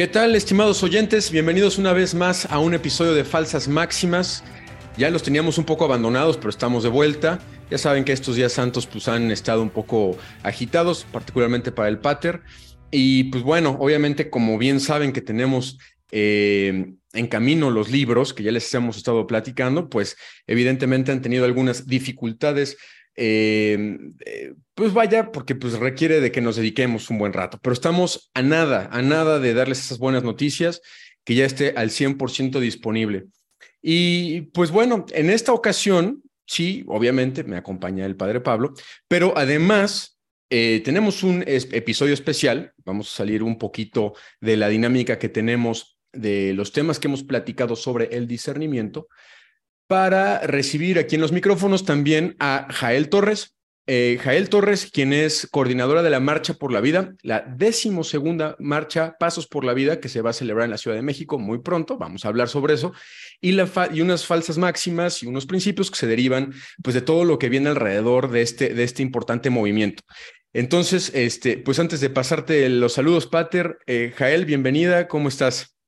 ¿Qué tal, estimados oyentes? Bienvenidos una vez más a un episodio de Falsas Máximas. Ya los teníamos un poco abandonados, pero estamos de vuelta. Ya saben que estos días santos pues, han estado un poco agitados, particularmente para el Pater. Y pues bueno, obviamente, como bien saben que tenemos eh, en camino los libros que ya les hemos estado platicando, pues evidentemente han tenido algunas dificultades eh, eh, pues vaya, porque pues requiere de que nos dediquemos un buen rato, pero estamos a nada, a nada de darles esas buenas noticias, que ya esté al 100% disponible. Y pues bueno, en esta ocasión, sí, obviamente me acompaña el padre Pablo, pero además eh, tenemos un episodio especial, vamos a salir un poquito de la dinámica que tenemos de los temas que hemos platicado sobre el discernimiento para recibir aquí en los micrófonos también a Jael Torres. Eh, Jael Torres, quien es coordinadora de la Marcha por la Vida, la decimosegunda marcha Pasos por la Vida que se va a celebrar en la Ciudad de México muy pronto, vamos a hablar sobre eso, y, unas falsas máximas y unos principios que se derivan pues, de todo lo que viene alrededor de este, de este importante movimiento. Entonces, este, pues antes de pasarte los saludos, Pater, eh, Jael, bienvenida, ¿cómo estás?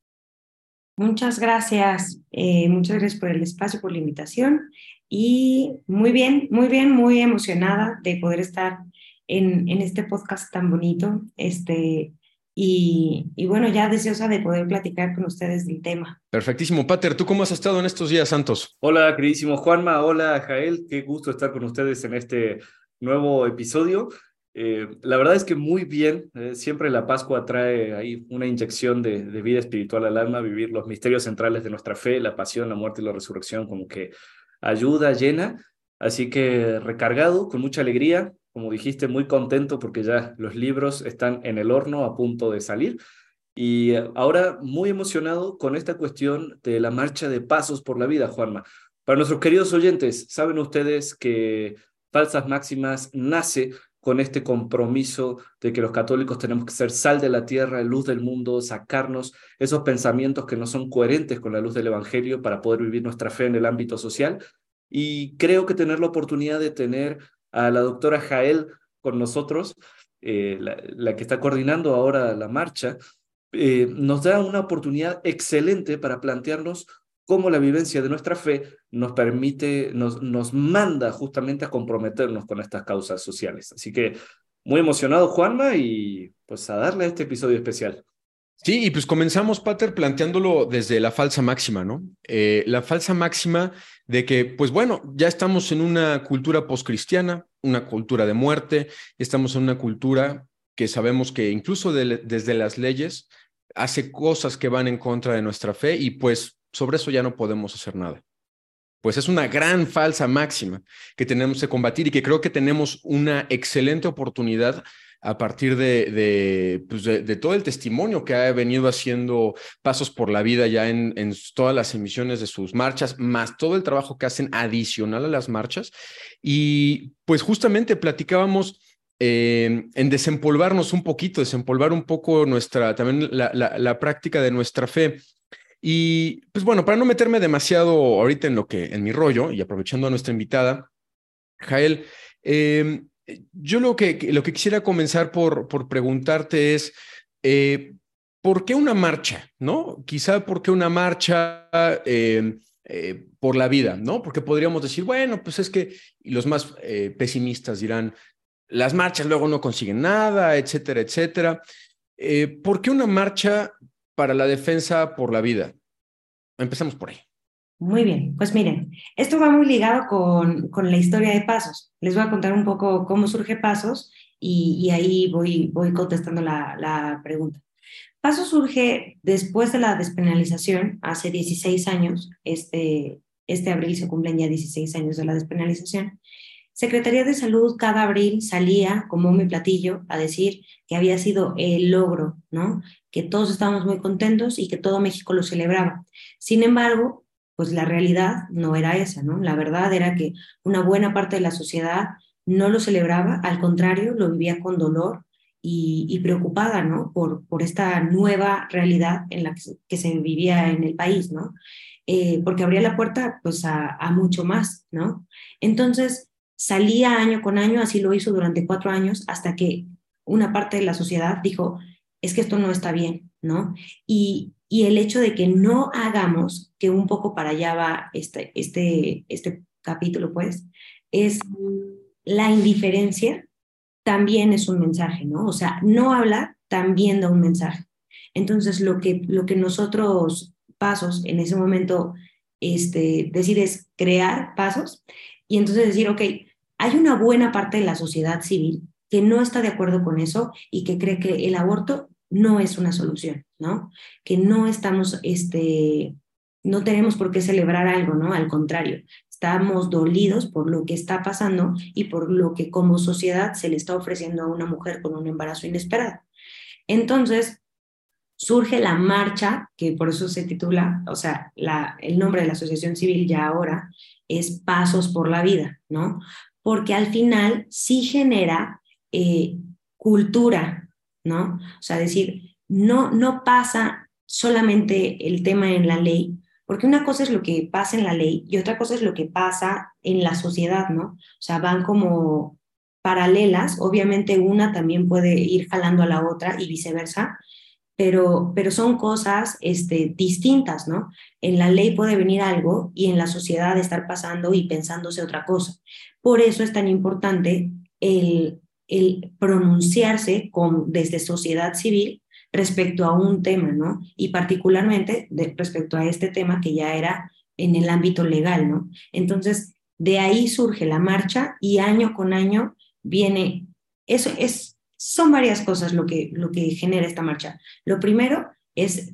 Muchas gracias, eh, muchas gracias por el espacio, por la invitación y muy bien, muy bien, muy emocionada de poder estar en, en este podcast tan bonito este, y, y, bueno, ya deseosa de poder platicar con ustedes del tema. Perfectísimo, Pater, ¿tú cómo has estado en estos días santos? Hola, queridísimo Juanma, hola Jael, qué gusto estar con ustedes en este nuevo episodio. Eh, la verdad es que muy bien, eh, siempre la Pascua trae ahí una inyección de, vida espiritual al alma, vivir los misterios centrales de nuestra fe, la pasión, la muerte y la resurrección, como que ayuda, llena. Así que recargado, con mucha alegría, como dijiste, muy contento porque ya los libros están en el horno a punto de salir. Y ahora muy emocionado con esta cuestión de la marcha de pasos por la vida, Juanma. Para nuestros queridos oyentes, saben ustedes que Falsas Máximas nace con este compromiso de que los católicos tenemos que ser sal de la tierra, luz del mundo, sacarnos esos pensamientos que no son coherentes con la luz del Evangelio para poder vivir nuestra fe en el ámbito social. Y creo que tener la oportunidad de tener a la doctora Jael con nosotros, eh, la, que está coordinando ahora la marcha, eh, nos da una oportunidad excelente para plantearnos cómo la vivencia de nuestra fe nos permite, nos, nos manda justamente a comprometernos con estas causas sociales. Así que muy emocionado, Juanma, y pues a darle a este episodio especial. Sí, y pues comenzamos, Pater, planteándolo desde la falsa máxima, ¿no? Eh, la falsa máxima de que, pues bueno, ya estamos en una cultura poscristiana, una cultura de muerte, estamos en una cultura que sabemos que incluso desde las leyes hace cosas que van en contra de nuestra fe y pues sobre eso ya no podemos hacer nada. Pues es una gran falsa máxima que tenemos que combatir y que creo que tenemos una excelente oportunidad a partir de, pues de, todo el testimonio que ha venido haciendo Pasos por la Vida ya en, en, todas las emisiones de sus marchas, más todo el trabajo que hacen adicional a las marchas. Y pues justamente platicábamos eh, en desempolvarnos un poquito, desempolvar un poco nuestra, también la, la práctica de nuestra fe. Y pues bueno, para no meterme demasiado ahorita en lo que, en mi rollo y aprovechando a nuestra invitada, Jael, em, yo lo que, lo que quisiera comenzar por, por preguntarte es, eh, ¿por qué una marcha? ¿No? Quizá por qué una marcha em, eh, por la vida, ¿no? Porque podríamos decir, bueno, pues es que y los más eh, pesimistas dirán, las marchas luego no consiguen nada, etcétera, etcétera. ¿Por qué una marcha para la defensa por la vida? Empecemos por ahí. Muy bien, pues miren, esto va muy ligado con, con la historia de Pasos. Les voy a contar un poco cómo surge Pasos y, ahí voy, voy contestando la, la pregunta. Pasos surge después de la despenalización, hace 16 años, este, este abril se cumplen ya 16 años de la despenalización. Secretaría de Salud cada abril salía como mi platillo a decir que había sido el logro, ¿no? que todos estábamos muy contentos y que todo México lo celebraba. Sin embargo, pues la realidad no era esa, ¿no? La verdad era que una buena parte de la sociedad no lo celebraba, al contrario, lo vivía con dolor y, preocupada, ¿no? Por, por esta nueva realidad en la que se, vivía en el país, ¿no? Eh, porque abría la puerta, pues, a, a mucho más, ¿no? Entonces, salía año con año, así lo hizo durante cuatro años, hasta que una parte de la sociedad dijo, es que esto no está bien, ¿no? Y, y el hecho de que no hagamos, que un poco para allá va este, este, este capítulo, pues, es la indiferencia también es un mensaje, ¿no? O sea, no habla también da un mensaje. Entonces, lo que, lo que nosotros pasos en ese momento este, decides crear pasos y entonces decir, ok, hay una buena parte de la sociedad civil que no está de acuerdo con eso y que cree que el aborto no es una solución, ¿no? Que no estamos, este, no tenemos por qué celebrar algo, ¿no? Al contrario, estamos dolidos por lo que está pasando y por lo que como sociedad se le está ofreciendo a una mujer con un embarazo inesperado. Entonces, surge la marcha, que por eso se titula, o sea, el nombre de la asociación civil ya ahora es Pasos por la Vida, ¿no? Porque al final sí genera eh, cultura, ¿no? O sea, decir, no, no pasa solamente el tema en la ley, porque una cosa es lo que pasa en la ley y otra cosa es lo que pasa en la sociedad, ¿no? O sea, van como paralelas, obviamente una también puede ir jalando a la otra y viceversa, pero, pero son cosas este, distintas, ¿no? En la ley puede venir algo y en la sociedad estar pasando y pensándose otra cosa. Por eso es tan importante el, el pronunciarse con, desde sociedad civil respecto a un tema, ¿no? Y particularmente respecto a este tema que ya era en el ámbito legal, ¿no? Entonces, de ahí surge la marcha y año con año viene, eso es, son varias cosas lo que, lo que genera esta marcha. Lo primero es,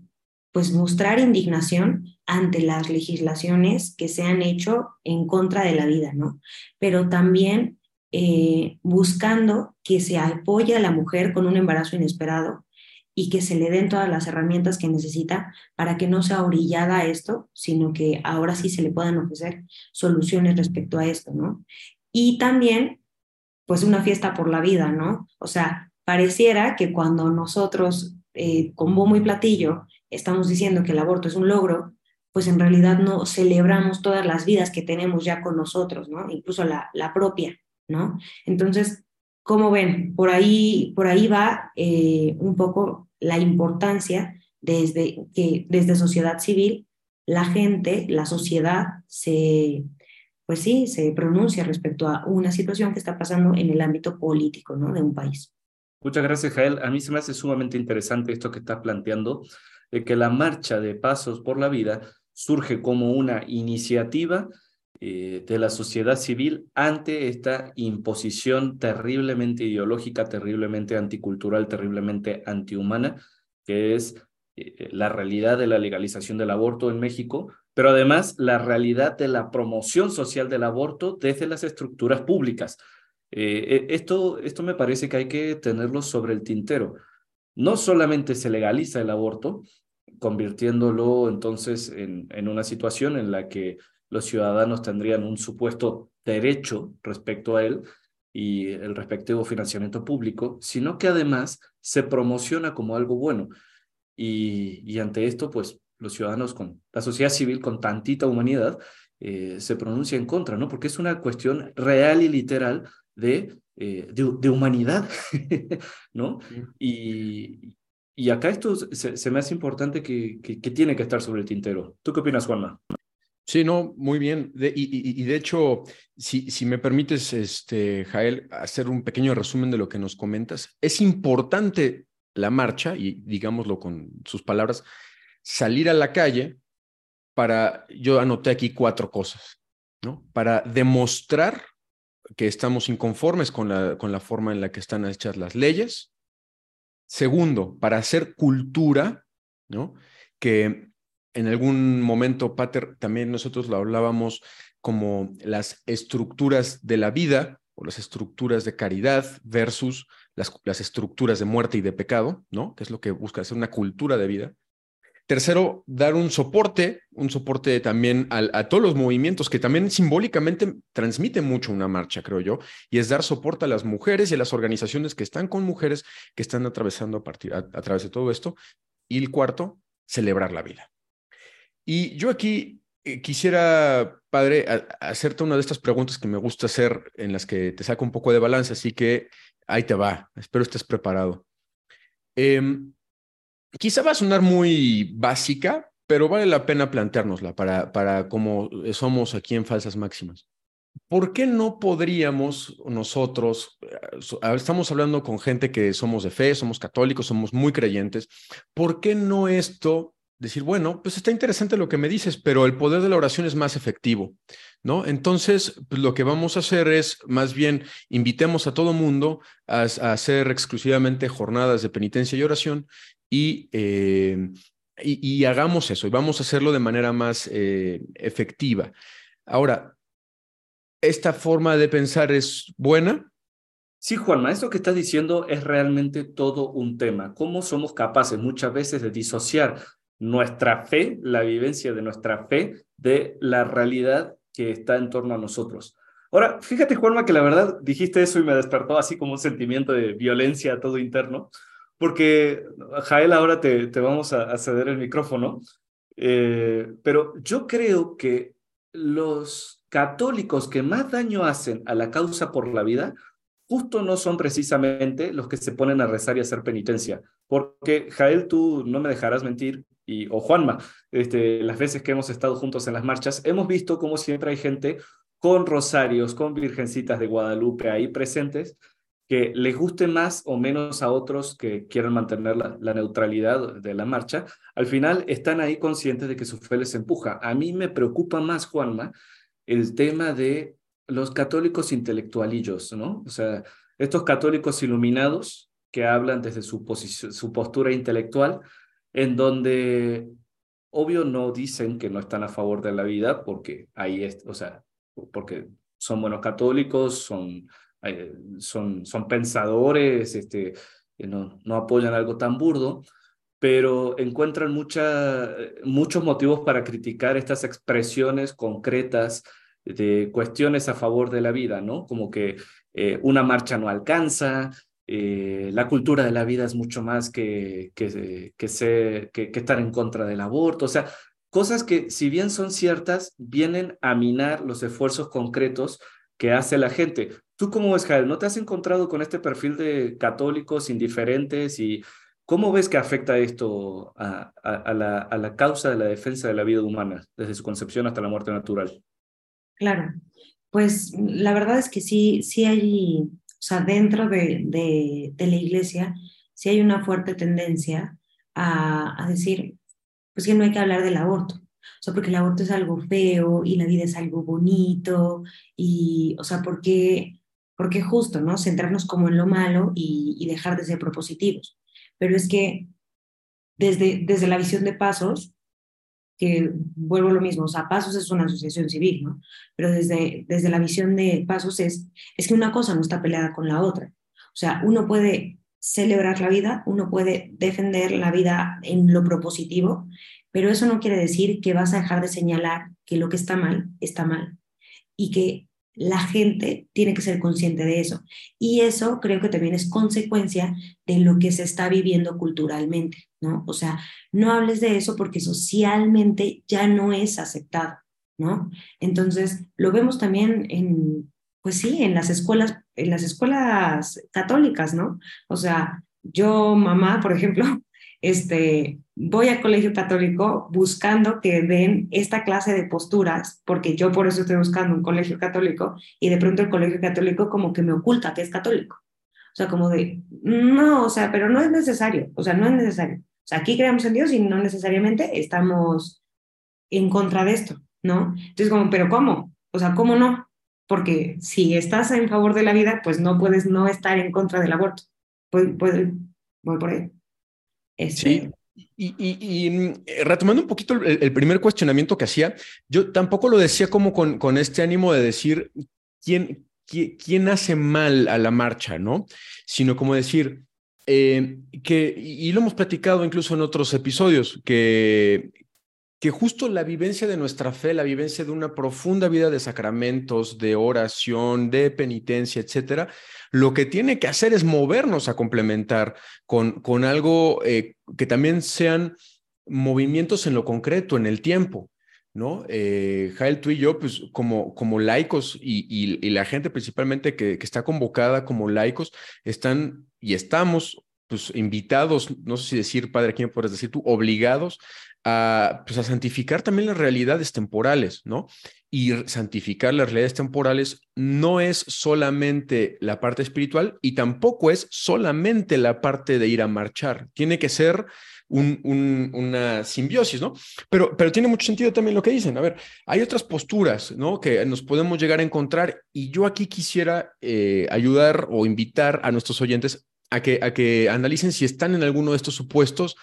pues, mostrar indignación ante las legislaciones que se han hecho en contra de la vida, ¿no? Pero también eh, buscando que se apoye a la mujer con un embarazo inesperado y que se le den todas las herramientas que necesita para que no sea orillada a esto, sino que ahora sí se le puedan ofrecer soluciones respecto a esto, ¿no? Y también, pues una fiesta por la vida, ¿no? O sea, pareciera que cuando nosotros eh, con bombo y platillo estamos diciendo que el aborto es un logro, pues en realidad no celebramos todas las vidas que tenemos ya con nosotros, ¿no? Incluso la, la propia. ¿no? Entonces, como ven, por ahí, por ahí va eh, un poco la importancia desde que desde sociedad civil la gente, la sociedad se, pues sí, se pronuncia respecto a una situación que está pasando en el ámbito político, ¿no? De un país. Muchas gracias, Jael. A mí se me hace sumamente interesante esto que estás planteando, de que la marcha de Pasos por la Vida surge como una iniciativa eh, de la sociedad civil ante esta imposición terriblemente ideológica, terriblemente anticultural, terriblemente antihumana, que es eh, la realidad de la legalización del aborto en México, pero además la realidad de la promoción social del aborto desde las estructuras públicas. Eh, esto, esto me parece que hay que tenerlo sobre el tintero. No solamente se legaliza el aborto, convirtiéndolo entonces en, en una situación en la que los ciudadanos tendrían un supuesto derecho respecto a él y el respectivo financiamiento público, sino que además se promociona como algo bueno. Y, ante esto, pues los ciudadanos con la sociedad civil con tantita humanidad eh, se pronuncia en contra, ¿no? Porque es una cuestión real y literal de, eh, de, humanidad, ¿no? Y, y acá esto se, me hace importante que, que, tiene que estar sobre el tintero. ¿Tú qué opinas, Juanma? Sí, no, muy bien. y, de hecho, si, si me permites, este, Jael, hacer un pequeño resumen de lo que nos comentas, es importante la marcha, y digámoslo con sus palabras, salir a la calle para, yo anoté aquí cuatro cosas, ¿no? Para demostrar que estamos inconformes con la, con la forma en la que están hechas las leyes. Segundo, para hacer cultura, ¿no? Que en algún momento, Pater, también nosotros lo hablábamos como las estructuras de la vida o las estructuras de caridad versus las, las estructuras de muerte y de pecado, ¿no? Que es lo que busca hacer una cultura de vida. Tercero, dar un soporte, un soporte también a, todos los movimientos que también simbólicamente transmiten mucho una marcha, creo yo, y es dar soporte a las mujeres y a las organizaciones que están con mujeres que están atravesando a, partir, a través de todo esto. Y el cuarto, celebrar la vida. Y yo aquí eh, quisiera, padre, hacerte una de estas preguntas que me gusta hacer, en las que te saco un poco de balance, así que ahí te va. Espero estés preparado. Em, quizá va a sonar muy básica, pero vale la pena planteárnosla para, para cómo somos aquí en Falsas Máximas. ¿Por qué no podríamos nosotros, eh, estamos hablando con gente que somos de fe, somos católicos, somos muy creyentes, ¿por qué no esto decir, bueno, pues está interesante lo que me dices, pero el poder de la oración es más efectivo, ¿no? Entonces, pues lo que vamos a hacer es, más bien, invitemos a todo mundo a, hacer exclusivamente jornadas de penitencia y oración y, eh, y, hagamos eso, y vamos a hacerlo de manera más eh, efectiva. Ahora, ¿esta forma de pensar es buena? Sí, Juanma, esto que estás diciendo es realmente todo un tema. ¿Cómo somos capaces muchas veces de disociar nuestra fe, la vivencia de nuestra fe, de la realidad que está en torno a nosotros. Ahora, fíjate, Juanma, que la verdad dijiste eso y me despertó así como un sentimiento de violencia todo interno, porque, Jael, ahora te, te vamos a, ceder el micrófono, eh, pero yo creo que los católicos que más daño hacen a la causa por la vida justo no son precisamente los que se ponen a rezar y a hacer penitencia. Porque, Jael, tú no me dejarás mentir, y, o Juanma, este, las veces que hemos estado juntos en las marchas, hemos visto como siempre hay gente con rosarios, con virgencitas de Guadalupe ahí presentes, que les guste más o menos a otros que quieran mantener la, neutralidad de la marcha, al final están ahí conscientes de que su fe les empuja. A mí me preocupa más, Juanma, el tema de los católicos intelectualillos, ¿no? O sea, estos católicos iluminados que hablan desde su, su postura intelectual, en donde obvio no dicen que no están a favor de la vida porque ahí es, o sea, porque son buenos católicos, son, eh, son, son pensadores, este, no, no apoyan algo tan burdo, pero encuentran muchos motivos para criticar estas expresiones concretas de cuestiones a favor de la vida, ¿no? Como que eh, una marcha no alcanza, eh, la cultura de la vida es mucho más que, que, que, que, estar en contra del aborto, o sea, cosas que si bien son ciertas, vienen a minar los esfuerzos concretos que hace la gente. ¿Tú cómo ves, Jael? ¿No te has encontrado con este perfil de católicos indiferentes y cómo ves que afecta esto a, la, causa de la defensa de la vida humana, desde su concepción hasta la muerte natural? Claro, pues la verdad es que sí, sí hay o sea, dentro de, de, la iglesia sí hay una fuerte tendencia a, decir, pues que no hay que hablar del aborto. O sea, porque el aborto es algo feo y la vida es algo bonito. Y, o sea, porque, porque justo, ¿no? Centrarnos como en lo malo y, y dejar de ser propositivos. Pero es que desde, desde la visión de pasos, que vuelvo a lo mismo, o sea, Pasos es una asociación civil, ¿no? Pero desde, desde la visión de Pasos es, es que una cosa no está peleada con la otra. O sea, uno puede celebrar la vida, uno puede defender la vida en lo propositivo, pero eso no quiere decir que vas a dejar de señalar que lo que está mal está mal y que la gente tiene que ser consciente de eso. Y eso creo que también es consecuencia de lo que se está viviendo culturalmente, ¿no? O sea, no hables de eso porque socialmente ya no es aceptado, ¿no? Entonces, lo vemos también en, pues sí, en las escuelas, en las escuelas católicas, ¿no? O sea, yo, mamá, por ejemplo, este, voy al colegio católico buscando que den esta clase de posturas, porque yo por eso estoy buscando un colegio católico y de pronto el colegio católico como que me oculta que es católico. O sea, como de, no, o sea, pero no es necesario, o sea, no es necesario. O sea, aquí creamos en Dios y no necesariamente estamos en contra de esto, ¿no? Entonces, como, pero ¿cómo? O sea, ¿cómo no? Porque si estás en favor de la vida, pues no puedes no estar en contra del aborto. Pues, pues voy por ahí. Sí, y, mm, retomando un poquito el, primer cuestionamiento que hacía, yo tampoco lo decía como con, con este ánimo de decir quién, quién, hace mal a la marcha, ¿no? Sino como decir eh, que, y lo hemos platicado incluso en otros episodios, que, que justo la vivencia de nuestra fe, la vivencia de una profunda vida de sacramentos, de oración, de penitencia, etcétera, lo que tiene que hacer es movernos a complementar con, con algo eh, que también sean movimientos en lo concreto, en el tiempo. ¿no? Eh, Jael, tú y yo, pues como, como laicos y, y, la gente principalmente que, que, está convocada como laicos, están y estamos pues, invitados, no sé si decir, padre, me puedes decir tú, obligados a, pues, a santificar también las realidades temporales, ¿no? Y santificar las realidades temporales no es solamente la parte espiritual y tampoco es solamente la parte de ir a marchar. Tiene que ser un, una simbiosis, ¿no? Pero, pero tiene mucho sentido también lo que dicen. A ver, hay otras posturas, ¿no? Que nos podemos llegar a encontrar y yo aquí quisiera eh, ayudar o invitar a nuestros oyentes a que, a que analicen si están en alguno de estos supuestos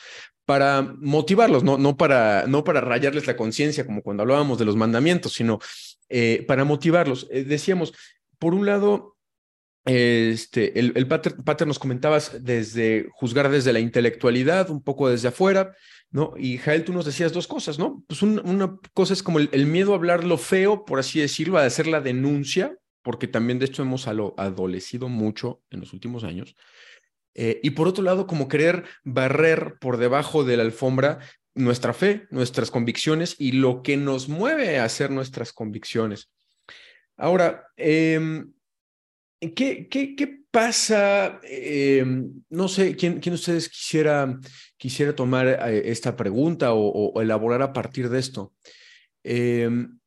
para motivarlos, no, no, para, no para rayarles la conciencia, como cuando hablábamos de los mandamientos, sino eh, para motivarlos. Eh, decíamos, por un lado, este, el, el pater, nos comentabas desde juzgar desde la intelectualidad, un poco desde afuera, ¿no? Y Jael, tú nos decías dos cosas, ¿no? Pues una cosa es como el, miedo a hablar lo feo, por así decirlo, a hacer la denuncia, porque también de hecho hemos adolecido mucho en los últimos años. Eh, y por otro lado, como querer barrer por debajo de la alfombra nuestra fe, nuestras convicciones y lo que nos mueve a hacer nuestras convicciones. Ahora, em, ¿qué, qué, pasa? Em, no sé, ¿quién, quién ustedes quisiera, quisiera tomar eh, esta pregunta o, elaborar a partir de esto? Em,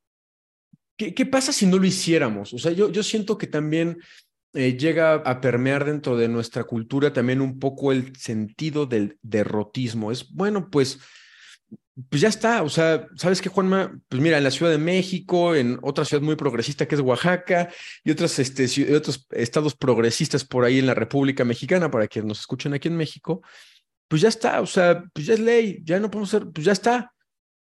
¿qué, ¿qué, pasa si no lo hiciéramos? O sea, yo, yo siento que también eh, llega a permear dentro de nuestra cultura también un poco el sentido del derrotismo. Es, bueno, pues, pues ya está. O sea, ¿sabes qué, Juanma? Pues mira, en la Ciudad de México, en otra ciudad muy progresista que es Oaxaca y otras, este, otros estados progresistas por ahí en la República Mexicana, para que nos escuchen aquí en México, pues ya está. O sea, pues ya es ley, ya no podemos ser, pues ya está.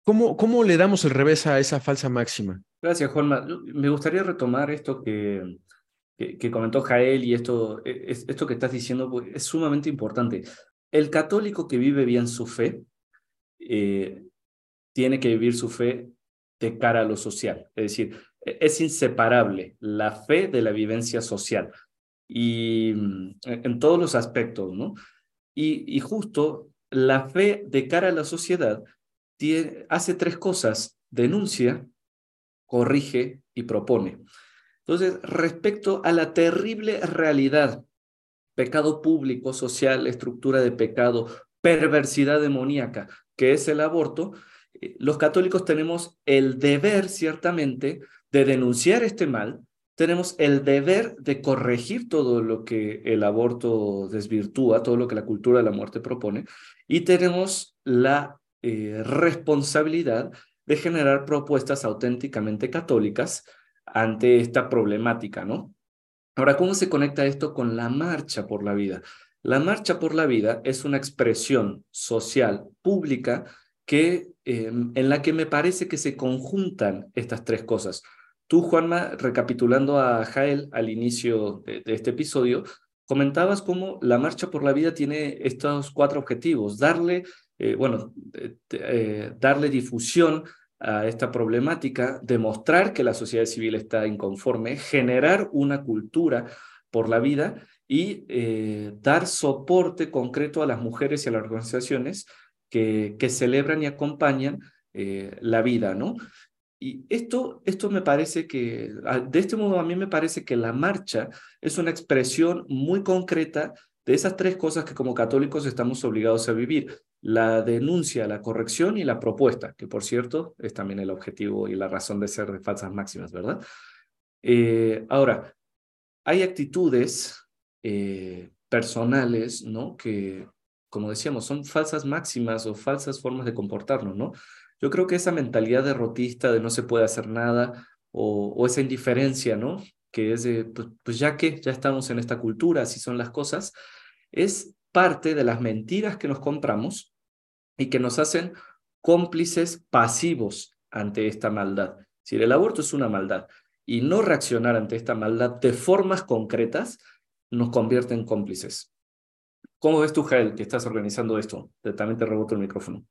¿Cómo, ¿Cómo le damos el revés a esa falsa máxima? Gracias, Juanma. Me gustaría retomar esto que, que, comentó Jael y esto, e, esto que estás diciendo pues, es sumamente importante. El católico que vive bien su fe eh, tiene que vivir su fe de cara a lo social. Es decir, e, es inseparable la fe de la vivencia social y mm, en todos los aspectos, ¿no? Y, justo la fe de cara a la sociedad hace tres cosas, denuncia, corrige y propone. Entonces, respecto a la terrible realidad, pecado público, social, estructura de pecado, perversidad demoníaca, que es el aborto, eh, los católicos tenemos el deber, ciertamente, de denunciar este mal, tenemos el deber de corregir todo lo que el aborto desvirtúa, todo lo que la cultura de la muerte propone, y tenemos la eh, responsabilidad de generar propuestas auténticamente católicas ante esta problemática, ¿no? Ahora, ¿cómo se conecta esto con la marcha por la vida? La marcha por la vida es una expresión social, pública, que, em, en la que me parece que se conjuntan estas tres cosas. Tú, Juanma, recapitulando a Jael al inicio de, este episodio, comentabas cómo la marcha por la vida tiene estos cuatro objetivos. Darle, eh, bueno, eh, darle difusión a esta problemática, demostrar que la sociedad civil está inconforme, generar una cultura por la vida y eh, dar soporte concreto a las mujeres y a las organizaciones que, que celebran y acompañan eh, la vida, ¿no? Y esto, esto me parece que, de este modo a mí me parece que la marcha es una expresión muy concreta de esas tres cosas que como católicos estamos obligados a vivir la denuncia, la corrección y la propuesta, que por cierto es también el objetivo y la razón de ser de falsas máximas, ¿verdad? Eh, ahora, hay actitudes eh, personales, ¿no? Que, como decíamos, son falsas máximas o falsas formas de comportarnos, ¿no? Yo creo que esa mentalidad derrotista de no se puede hacer nada o, esa indiferencia, ¿no? Que es de, pues, pues ya que ya estamos en esta cultura, así son las cosas, es parte de las mentiras que nos compramos y que nos hacen cómplices pasivos ante esta maldad. Si el aborto es una maldad y no reaccionar ante esta maldad de formas concretas nos convierte en cómplices. ¿Cómo ves tú, Jael, que estás organizando esto? También te reboto el micrófono.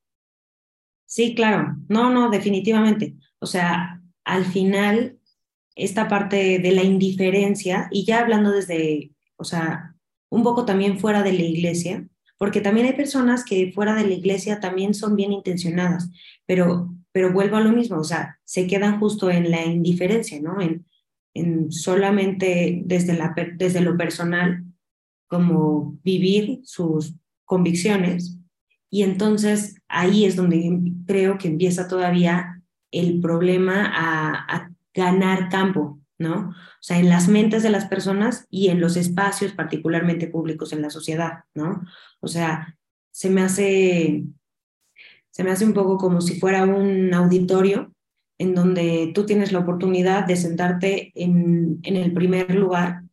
Sí, claro. No, no, definitivamente. O sea, al final, esta parte de la indiferencia, y ya hablando desde, o sea, un poco también fuera de la iglesia, porque también hay personas que fuera de la iglesia también son bien intencionadas, pero, pero vuelvo a lo mismo, o sea, se quedan justo en la indiferencia, ¿no? En, en solamente desde, la, desde lo personal como vivir sus convicciones y entonces ahí es donde creo que empieza todavía el problema a, ganar campo, ¿no? O sea, en las mentes de las personas y en los espacios particularmente públicos en la sociedad, ¿no? O sea, se me hace, se me hace un poco como si fuera un auditorio en donde tú tienes la oportunidad de sentarte en, en el primer lugar,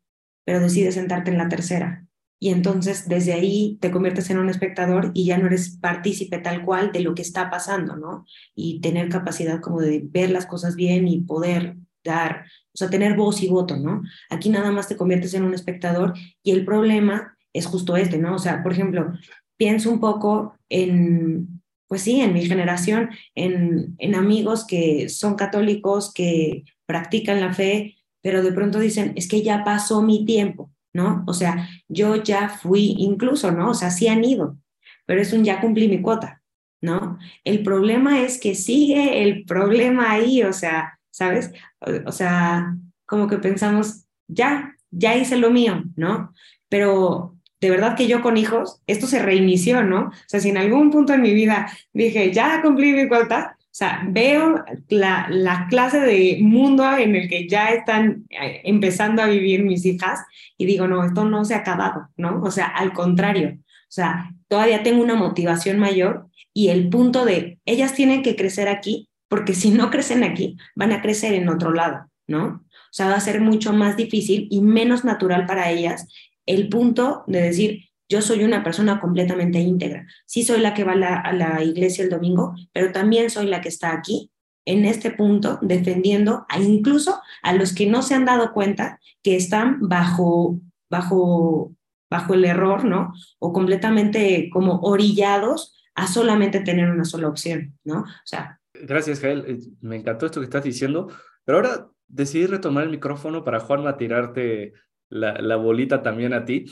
pero decides sentarte en la tercera, y entonces desde ahí te conviertes en un espectador y ya no eres partícipe tal cual de lo que está pasando, ¿no? Y tener capacidad como de ver las cosas bien y poder o sea, tener voz y voto, ¿no? Aquí nada más te conviertes en un espectador y el problema es justo este, ¿no? O sea, por ejemplo, pienso un poco en, pues sí, en mi generación, en, en amigos que son católicos, que practican la fe, pero de pronto dicen, es que ya pasó mi tiempo, ¿no? O sea, yo ya fui incluso, ¿no? O sea, sí han ido, pero es un ya cumplí mi cuota, ¿no? El problema es que sigue el problema ahí, o sea, ¿sabes? O, sea, como que pensamos, ya, ya hice lo mío, ¿no? Pero de verdad que yo con hijos, esto se reinició, ¿no? O sea, si en algún punto en mi vida dije, ya cumplí mi cuota, o sea, veo la, la, clase de mundo en el que ya están eh, empezando a vivir mis hijas y digo, no, esto no se ha acabado, ¿no? O sea, al contrario, o sea, todavía tengo una motivación mayor y el punto de, ellas tienen que crecer aquí, porque si no crecen aquí, van a crecer en otro lado, ¿no? O sea, va a ser mucho más difícil y menos natural para ellas el punto de decir, yo soy una persona completamente íntegra. Sí soy la que va a la, iglesia el domingo, pero también soy la que está aquí en este punto defendiendo a incluso a los que no se han dado cuenta que están bajo, bajo, bajo el error, ¿no? O completamente como orillados a solamente tener una sola opción, ¿no? O sea. Gracias, Jael. Eh, me encantó esto que estás diciendo, pero ahora decidí retomar el micrófono para Juanma tirarte la, la bolita también a ti.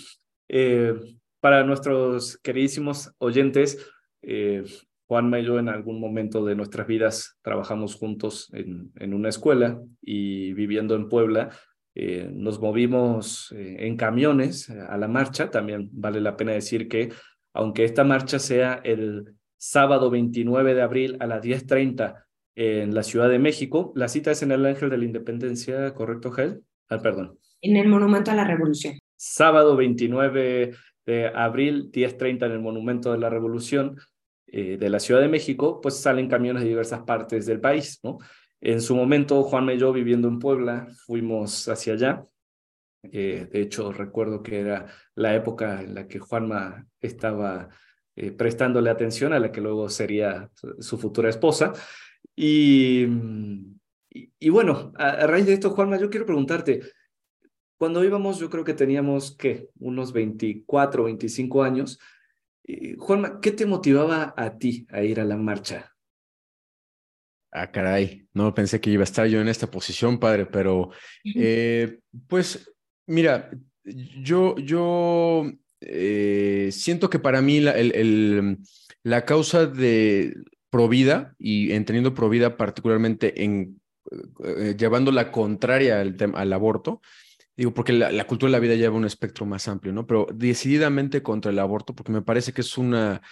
Eh, para nuestros queridísimos oyentes, eh, Juanma y yo en algún momento de nuestras vidas trabajamos juntos en, en una escuela y viviendo en Puebla, eh, nos movimos eh, en camiones a la marcha. También vale la pena decir que aunque esta marcha sea el sábado 29 de abril a las 10.30 en la Ciudad de México, la cita es en el Ángel de la Independencia, ¿correcto, Gel? Ah, perdón. En el Monumento a la Revolución. Sábado 29 de abril, 10.30 en el Monumento de la Revolución eh, de la Ciudad de México, pues salen camiones de diversas partes del país, ¿no? En su momento, Juan y yo, viviendo en Puebla, fuimos hacia allá. Eh, de hecho, recuerdo que era la época en la que Juanma estaba eh, prestándole atención a la que luego sería su futura esposa. Y, y, bueno, a, a, raíz de esto, Juanma, yo quiero preguntarte, cuando íbamos, yo creo que teníamos, ¿qué? Unos 24, 25 años. Juanma, ¿qué te motivaba a ti a ir a la marcha? Ah, caray, no pensé que iba a estar yo en esta posición, padre, pero eh, pues mira, yo, yo eh, siento que para mí la, la causa de Provida y entendiendo Provida particularmente en eh, llevando la contraria al, al aborto, Digo, porque la, cultura de la vida lleva un espectro más amplio, ¿no? Pero decididamente contra el aborto, porque me parece que es una,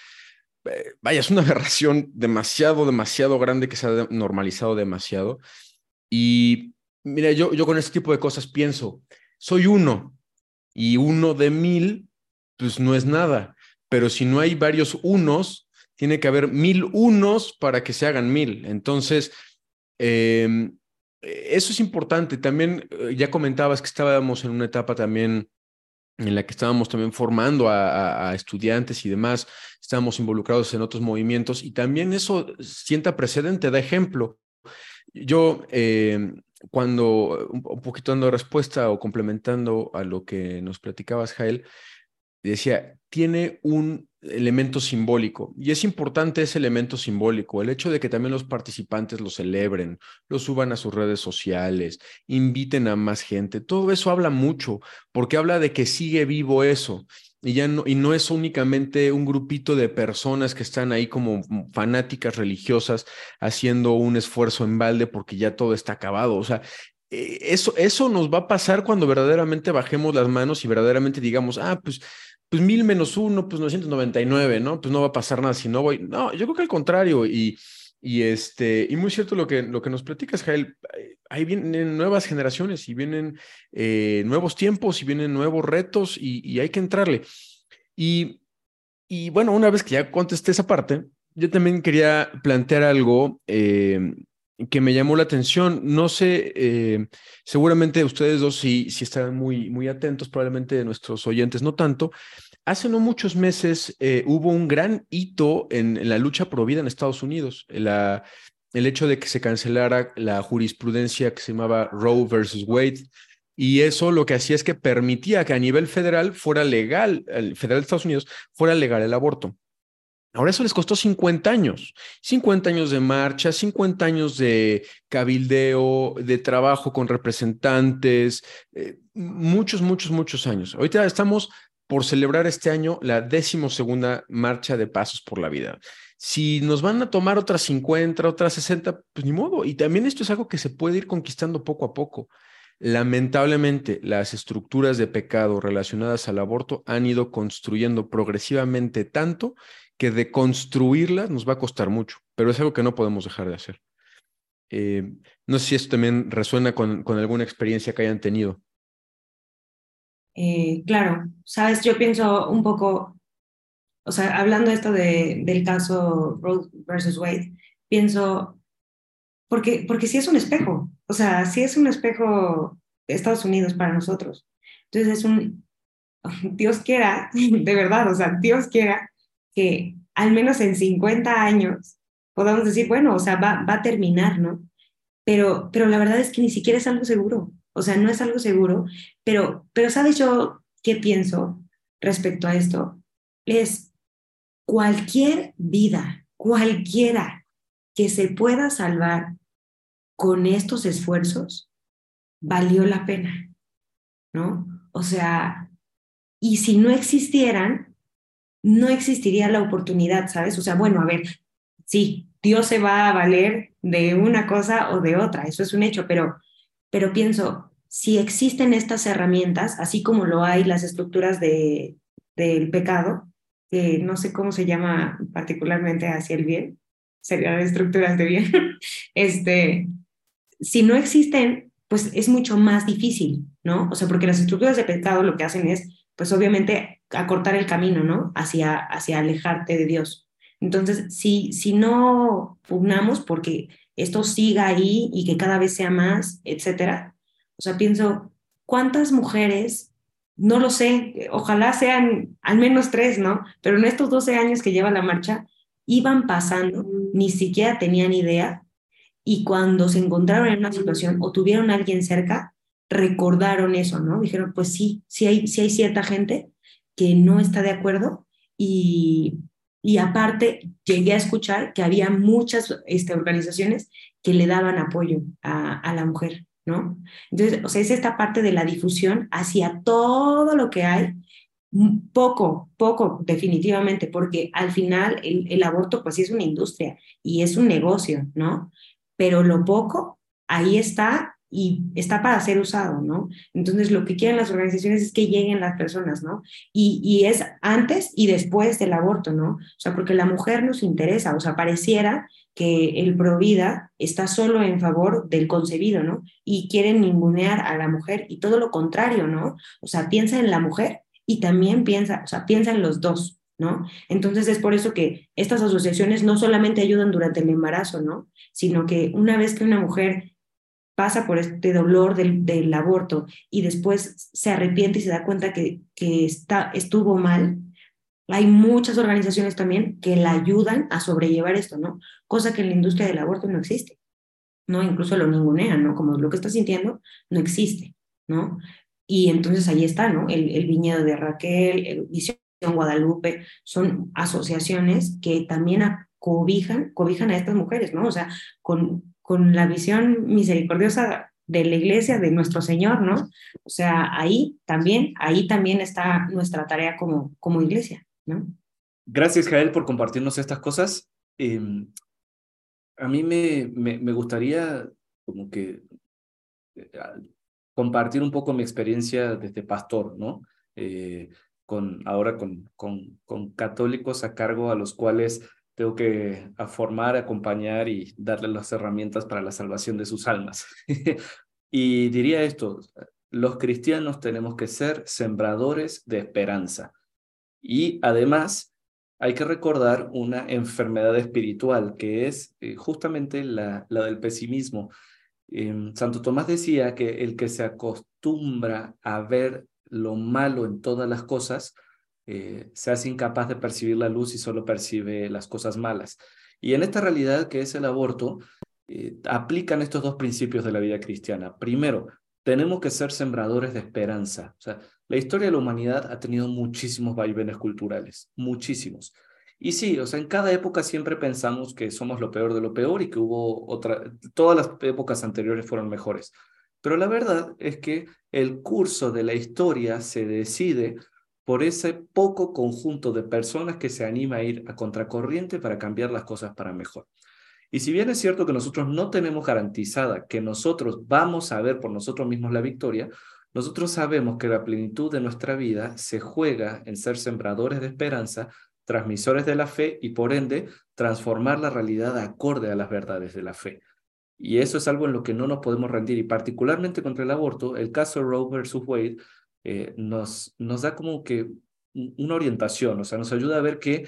eh, vaya, es una aberración demasiado, demasiado grande que se ha normalizado demasiado. Y mira, yo, yo con este tipo de cosas pienso, soy uno y uno de mil, pues no es nada. Pero si no hay varios unos, tiene que haber mil unos para que se hagan mil. Entonces, eh, eso es importante. También eh, ya comentabas que estábamos en una etapa también en la que estábamos también formando a, estudiantes y demás, estábamos involucrados en otros movimientos y también eso sienta precedente, da ejemplo. Yo, eh, cuando un, poquito dando respuesta o complementando a lo que nos platicabas, Jael, decía, tiene un elemento simbólico y es importante ese elemento simbólico, el hecho de que también los participantes lo celebren, lo suban a sus redes sociales, inviten a más gente, todo eso habla mucho porque habla de que sigue vivo eso y ya no y no es únicamente un grupito de personas que están ahí como fanáticas religiosas haciendo un esfuerzo en balde porque ya todo está acabado, o sea, eh, eso, eso nos va a pasar cuando verdaderamente bajemos las manos y verdaderamente digamos, ah, pues, pues mil menos uno, pues 999, ¿no? Pues no va a pasar nada si no voy. No, yo creo que al contrario. Y, y, este, y muy cierto lo que, lo que nos platicas, Jael. Ahí vienen nuevas generaciones y vienen eh, nuevos tiempos y vienen nuevos retos y, hay que entrarle. Y, y bueno, una vez que ya contesté esa parte, yo también quería plantear algo eh, que me llamó la atención. No sé, eh, seguramente ustedes dos sí, sí estarán muy, muy atentos, probablemente nuestros oyentes no tanto. Hace no muchos meses eh, hubo un gran hito en, la lucha pro vida en Estados Unidos, el hecho de que se cancelara la jurisprudencia que se llamaba Roe versus Wade. Y eso lo que hacía es que permitía que a nivel federal fuera legal, el federal de Estados Unidos, fuera legal el aborto. Ahora eso les costó 50 años, 50 años de marcha, 50 años de cabildeo, de trabajo con representantes, eh, muchos, muchos, muchos años. Ahorita estamos por celebrar este año la decimosegunda marcha de Pasos por la Vida. Si nos van a tomar otras 50, otras 60, pues ni modo. Y también esto es algo que se puede ir conquistando poco a poco. Lamentablemente, las estructuras de pecado relacionadas al aborto han ido construyendo progresivamente tanto que de construirlas nos va a costar mucho, pero es algo que no podemos dejar de hacer. Eh, no sé si esto también resuena con, con alguna experiencia que hayan tenido. Eh, claro, sabes, yo pienso un poco, o sea, hablando esto de, del caso Roe versus Wade, pienso, porque, porque sí es un espejo, o sea, sí es un espejo de Estados Unidos para nosotros. Entonces es un, Dios quiera, de verdad, o sea, Dios quiera que al menos en 50 años podamos decir, bueno, o sea, va, va a terminar, ¿no? Pero, pero la verdad es que ni siquiera es algo seguro, o sea, no es algo seguro, pero, pero ¿sabes yo qué pienso respecto a esto? Es cualquier vida, cualquiera que se pueda salvar con estos esfuerzos, valió la pena, ¿no? O sea, y si no existieran, no existiría la oportunidad, ¿sabes? O sea, bueno, a ver, sí, Dios se va a valer de una cosa o de otra, eso es un hecho, pero, pero pienso, si existen estas herramientas, así como lo hay las estructuras de, del pecado, que no sé cómo se llama particularmente hacia el bien, serían estructuras de bien, este, si no existen, pues es mucho más difícil, ¿no? O sea, porque las estructuras de pecado lo que hacen es pues obviamente acortar el camino, ¿no? Hacia, hacia alejarte de Dios. Entonces, si, si no pugnamos porque esto siga ahí y que cada vez sea más, etcétera, o sea, pienso, ¿cuántas mujeres, no lo sé, ojalá sean al menos tres, ¿no? Pero en estos 12 años que lleva la marcha, iban pasando, ni siquiera tenían idea, y cuando se encontraron en una situación o tuvieron a alguien cerca, recordaron eso, ¿no? Dijeron, pues sí, sí hay, sí hay cierta gente que no está de acuerdo y, y aparte llegué a escuchar que había muchas este, organizaciones que le daban apoyo a, a, la mujer, ¿no? Entonces, o sea, es esta parte de la difusión hacia todo lo que hay, poco, poco, definitivamente, porque al final el, el aborto pues sí es una industria y es un negocio, ¿no? Pero lo poco, ahí está y está para ser usado, ¿no? Entonces, lo que quieren las organizaciones es que lleguen las personas, ¿no? Y, y es antes y después del aborto, ¿no? O sea, porque la mujer nos interesa, o sea, pareciera que el Provida está solo en favor del concebido, ¿no? Y quieren ningunear a la mujer y todo lo contrario, ¿no? O sea, piensa en la mujer y también piensa, o sea, piensa en los dos, ¿no? Entonces es por eso que estas asociaciones no solamente ayudan durante el embarazo, ¿no? Sino que una vez que una mujer pasa por este dolor del, aborto y después se arrepiente y se da cuenta que, que está, estuvo mal, hay muchas organizaciones también que la ayudan a sobrellevar esto, ¿no? Cosa que en la industria del aborto no existe, ¿no? Incluso lo ningunean, ¿no? Como lo que está sintiendo no existe, ¿no? Y entonces ahí está, ¿no? El, el viñedo de Raquel, el Visión Guadalupe, son asociaciones que también cobijan, cobijan a estas mujeres, ¿no? O sea, con, con la visión misericordiosa de la iglesia, de nuestro Señor, ¿no? O sea, ahí también, ahí también está nuestra tarea como, como iglesia, ¿no? Gracias, Jael, por compartirnos estas cosas. Em, a mí me, me, me, gustaría como que compartir un poco mi experiencia desde pastor, ¿no? con, ahora con, con, con católicos a cargo a los cuales tengo que formar, acompañar y darles las herramientas para la salvación de sus almas. y diría esto, los cristianos tenemos que ser sembradores de esperanza. Y además hay que recordar una enfermedad espiritual que es eh, justamente la, la, del pesimismo. Em, Santo Tomás decía que el que se acostumbra a ver lo malo en todas las cosas, eh, se hace incapaz de percibir la luz y solo percibe las cosas malas. Y en esta realidad que es el aborto, eh, aplican estos dos principios de la vida cristiana. Primero, tenemos que ser sembradores de esperanza. O sea, la historia de la humanidad ha tenido muchísimos vaivenes culturales, muchísimos. Y sí, o sea, en cada época siempre pensamos que somos lo peor de lo peor y que hubo otra, todas las épocas anteriores fueron mejores. Pero la verdad es que el curso de la historia se decide por ese poco conjunto de personas que se anima a ir a contracorriente para cambiar las cosas para mejor. Y si bien es cierto que nosotros no tenemos garantizada que nosotros vamos a ver por nosotros mismos la victoria, nosotros sabemos que la plenitud de nuestra vida se juega en ser sembradores de esperanza, transmisores de la fe y por ende transformar la realidad acorde a las verdades de la fe. Y eso es algo en lo que no nos podemos rendir y particularmente contra el aborto, el caso Roe versus Wade eh, nos, nos da como que una orientación, o sea, nos ayuda a ver que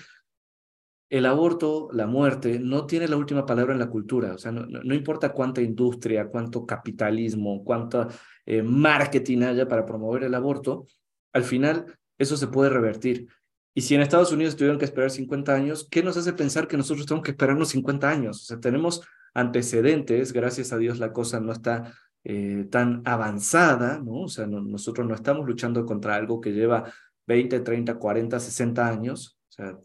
el aborto, la muerte, no tiene la última palabra en la cultura. O sea, no, no, importa cuánta industria, cuánto capitalismo, cuánto eh, marketing haya para promover el aborto, al final eso se puede revertir. Y si en Estados Unidos tuvieron que esperar 50 años, ¿qué nos hace pensar que nosotros tenemos que esperarnos 50 años? O sea, tenemos antecedentes, gracias a Dios la cosa no está eh, tan avanzada, ¿no? O sea, nosotros no estamos luchando contra algo que lleva 20, 30, 40, 60 años, o sea,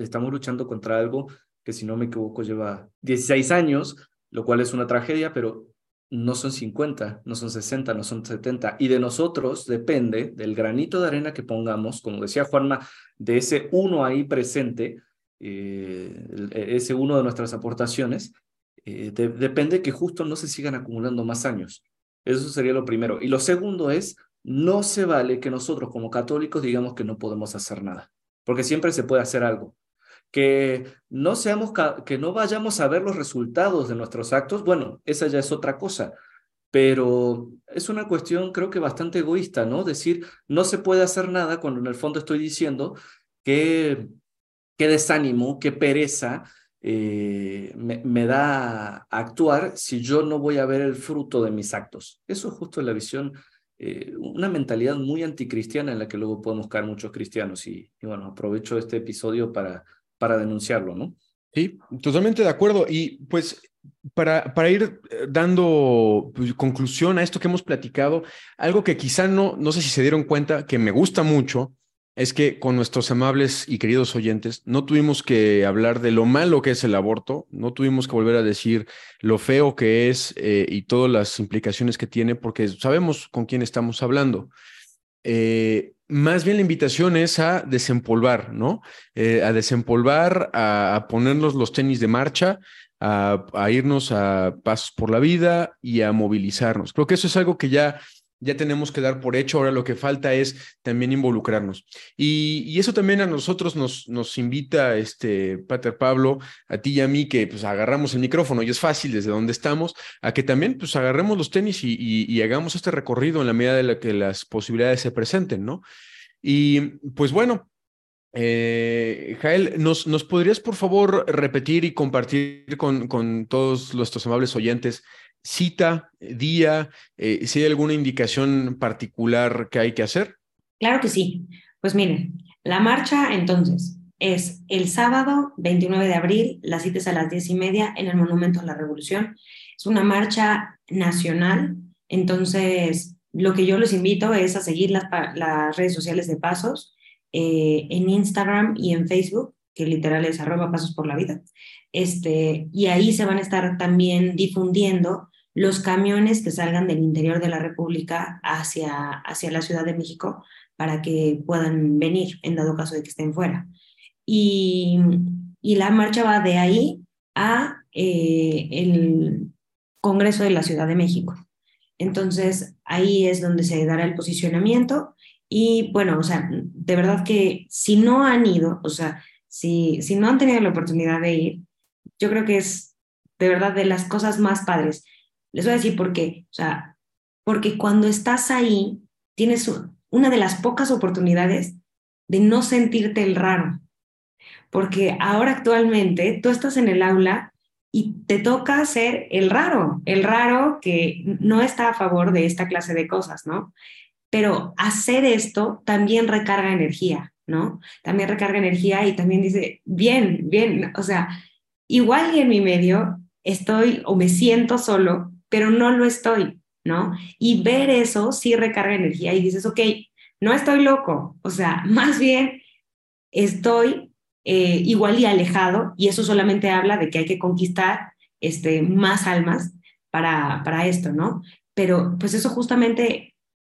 estamos luchando contra algo que si no me equivoco lleva 16 años, lo cual es una tragedia, pero no son 50, no son 60, no son 70. Y de nosotros depende del granito de arena que pongamos, como decía Juanma, de ese uno ahí presente, eh, ese uno de nuestras aportaciones, eh, depende que justo no se sigan acumulando más años. Eso sería lo primero. Y lo segundo es, no se vale que nosotros como católicos digamos que no podemos hacer nada, porque siempre se puede hacer algo. Que no seamos, que no vayamos a ver los resultados de nuestros actos, bueno, esa ya es otra cosa. Pero es una cuestión creo que bastante egoísta, ¿no? Decir, no se puede hacer nada cuando en el fondo estoy diciendo que, qué desánimo, qué pereza, eh, me, da a actuar si yo no voy a ver el fruto de mis actos. Eso es justo la visión, eh, una mentalidad muy anticristiana en la que luego podemos caer muchos cristianos. Y, bueno, aprovecho este episodio para, para denunciarlo, ¿no? Sí, totalmente de acuerdo. Y pues para, para ir eh, dando pues, conclusión a esto que hemos platicado, algo que quizá no, no sé si se dieron cuenta, que me gusta mucho, es que con nuestros amables y queridos oyentes no tuvimos que hablar de lo malo que es el aborto, no tuvimos que volver a decir lo feo que es eh, y todas las implicaciones que tiene, porque sabemos con quién estamos hablando. Eh, más bien la invitación es a desempolvar, ¿no? Eh, a desempolvar, a, ponernos los tenis de marcha, a, a irnos a pasos por la vida y a movilizarnos. Creo que eso es algo que ya ya tenemos que dar por hecho, ahora lo que falta es también involucrarnos. Y, eso también a nosotros nos, nos invita, este, Pater Pablo, a ti y a mí, que pues agarramos el micrófono y es fácil desde donde estamos, a que también pues agarremos los tenis y, hagamos este recorrido en la medida de la que las posibilidades se presenten, ¿no? Y pues bueno, eh, Jael, ¿nos, ¿nos podrías por favor repetir y compartir con, con todos nuestros amables oyentes cita, día, eh, si hay alguna indicación particular que hay que hacer. Claro que sí. Pues miren, la marcha entonces es el sábado 29 de abril, las citas a las diez y media en el Monumento a la Revolución. Es una marcha nacional, entonces lo que yo les invito es a seguir las, las redes sociales de Pasos eh, en Instagram y en Facebook, que literal es arroba Pasos por la Vida. Este, y ahí se van a estar también difundiendo los camiones que salgan del interior de la República hacia, hacia la Ciudad de México para que puedan venir en dado caso de que estén fuera. Y, y la marcha va de ahí a eh, el Congreso de la Ciudad de México. Entonces, ahí es donde se dará el posicionamiento. Y bueno, o sea, de verdad que si no han ido, o sea, si, si no han tenido la oportunidad de ir, yo creo que es de verdad de las cosas más padres. Les voy a decir por qué. O sea, porque cuando estás ahí, tienes una de las pocas oportunidades de no sentirte el raro. Porque ahora actualmente tú estás en el aula y te toca ser el raro, el raro que no está a favor de esta clase de cosas, ¿no? Pero hacer esto también recarga energía, ¿no? También recarga energía y también dice, bien, bien, o sea, igual y en mi medio estoy o me siento solo, pero no lo estoy, ¿no? Y ver eso sí recarga energía y dices, ok, no estoy loco, o sea, más bien estoy eh, igual y alejado, y eso solamente habla de que hay que conquistar este, más almas para, para esto, ¿no? Pero pues eso justamente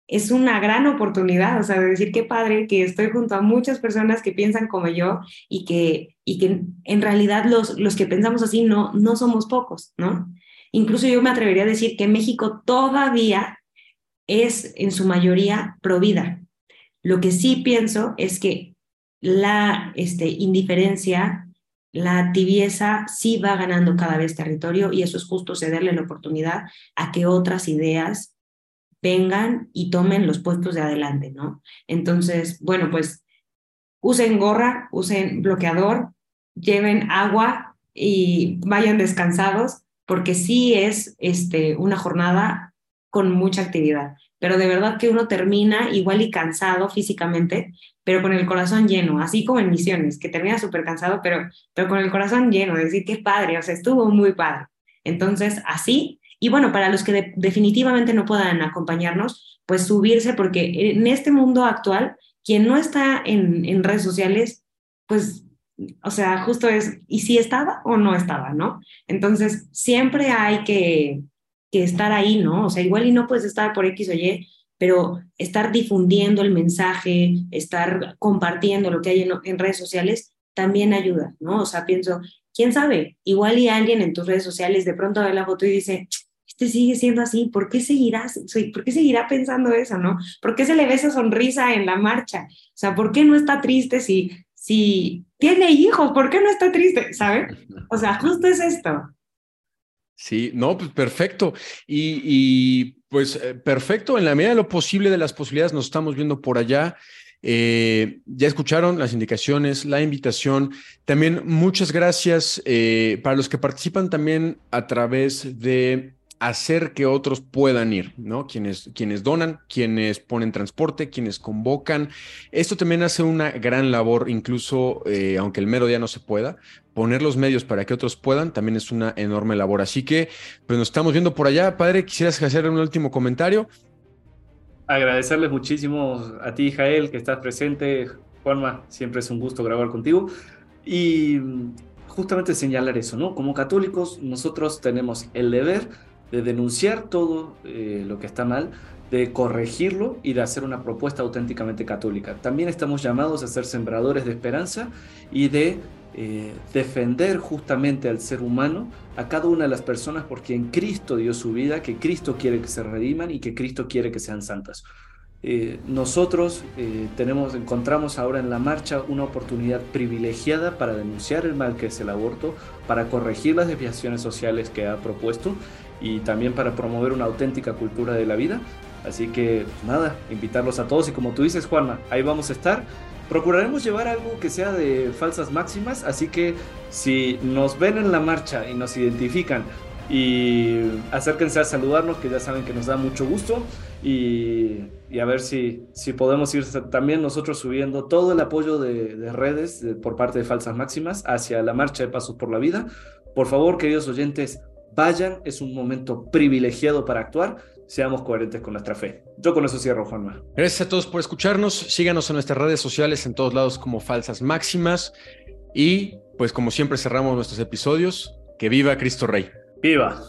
es una gran oportunidad, o sea, de decir qué padre que estoy junto a muchas personas que piensan como yo y que, y que en realidad los, los que pensamos así no, no somos pocos, ¿no? Incluso yo me atrevería a decir que México todavía es en su mayoría pro vida. Lo que sí pienso es que la este, indiferencia, la tibieza sí va ganando cada vez territorio y eso es justo cederle la oportunidad a que otras ideas vengan y tomen los puestos de adelante, ¿no? Entonces, bueno, pues usen gorra, usen bloqueador, lleven agua y vayan descansados porque sí es este, una jornada con mucha actividad pero de verdad que uno termina igual y cansado físicamente, pero con el corazón lleno, así como en misiones, que termina súper cansado, pero, pero con el corazón lleno, decir que padre, o sea, estuvo muy padre. Entonces, así, y bueno, para los que definitivamente no puedan acompañarnos, pues subirse, porque en este mundo actual, quien no está en, en redes sociales, pues o sea, justo es, ¿y si estaba o no estaba, no? Entonces, siempre hay que, que estar ahí, ¿no? O sea, igual y no puedes estar por X o Y, pero estar difundiendo el mensaje, estar compartiendo lo que hay en, redes sociales, también ayuda, ¿no? O sea, pienso, quién sabe, igual y alguien en tus redes sociales de pronto ve la foto y dice, este sigue siendo así, ¿por qué seguirás, por qué seguirá pensando eso, no? ¿Por qué se le ve esa sonrisa en la marcha? O sea, ¿por qué no está triste si, si tiene hijos? ¿Por qué no está triste? ¿Sabe? O sea, justo es esto. Sí, no, pues perfecto. Y, pues eh, perfecto, en la medida de lo posible de las posibilidades nos estamos viendo por allá. Eh, ya escucharon las indicaciones, la invitación. También muchas gracias eh, para los que participan también a través de hacer que otros puedan ir, ¿no? Quienes, quienes donan, quienes ponen transporte, quienes convocan. Esto también hace una gran labor, incluso aunque el mero día no se pueda, poner los medios para que otros puedan, también es una enorme labor. Así que, pues nos estamos viendo por allá. Padre, ¿quisieras hacer un último comentario? Agradecerles muchísimo a ti, Jael, que estás presente. Juanma, siempre es un gusto grabar contigo. Y justamente señalar eso, ¿no? Como católicos, nosotros tenemos el deber de denunciar todo eh, lo que está mal, de corregirlo y de hacer una propuesta auténticamente católica. También estamos llamados a ser sembradores de esperanza y de eh, defender justamente al ser humano, a cada una de las personas por quien Cristo dio su vida, que Cristo quiere que se rediman y que Cristo quiere que sean santas. Eh, nosotros eh, tenemos, encontramos ahora en la marcha una oportunidad privilegiada para denunciar el mal que es el aborto, para corregir las desviaciones sociales que ha propuesto y también para promover una auténtica cultura de la vida. Así que nada, invitarlos a todos y como tú dices Juanma, ahí vamos a estar Procuraremos llevar algo que sea de falsas máximas, así que si nos ven en la marcha y nos identifican y acérquense a saludarnos, que ya saben que nos da mucho gusto y, a ver si, si podemos ir también nosotros subiendo todo el apoyo de, redes por parte de Falsas Máximas hacia la marcha de Pasos por la Vida. Por favor, queridos oyentes, vayan, es un momento privilegiado para actuar seamos coherentes con nuestra fe. Yo con eso cierro, Juanma. Gracias a todos por escucharnos. Síganos en nuestras redes sociales en todos lados como Falsas Máximas. Y pues como siempre cerramos nuestros episodios. Que viva Cristo Rey. Viva.